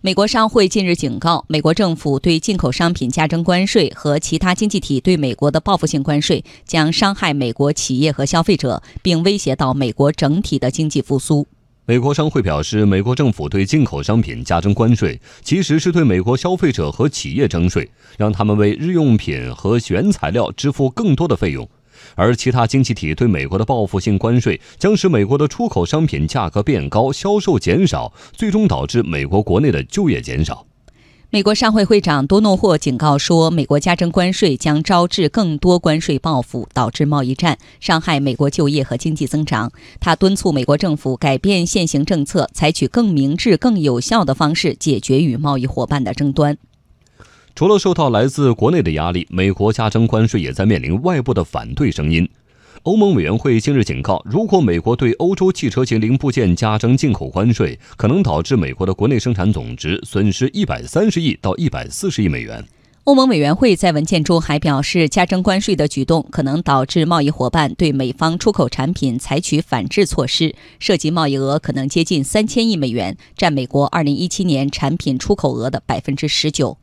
美国商会近日警告，美国政府对进口商品加征关税和其他经济体对美国的报复性关税，将伤害美国企业和消费者，并威胁到美国整体的经济复苏。美国商会表示，美国政府对进口商品加征关税，其实是对美国消费者和企业征税，让他们为日用品和原材料支付更多的费用。而其他经济体对美国的报复性关税将使美国的出口商品价格变高，销售减少，最终导致美国国内的就业减少。美国商会会长多诺霍警告说，美国加征关税将招致更多关税报复，导致贸易战，伤害美国就业和经济增长。他敦促美国政府改变现行政策，采取更明智、更有效的方式解决与贸易伙伴的争端。除了受到来自国内的压力，美国加征关税也在面临外部的反对声音。欧盟委员会近日警告，如果美国对欧洲汽车型零部件加征进口关税，可能导致美国的国内生产总值损失一百三十亿到一百四十亿美元。欧盟委员会在文件中还表示，加征关税的举动可能导致贸易伙伴对美方出口产品采取反制措施，涉及贸易额可能接近三千亿美元，占美国二零一七年产品出口额的百分之十九。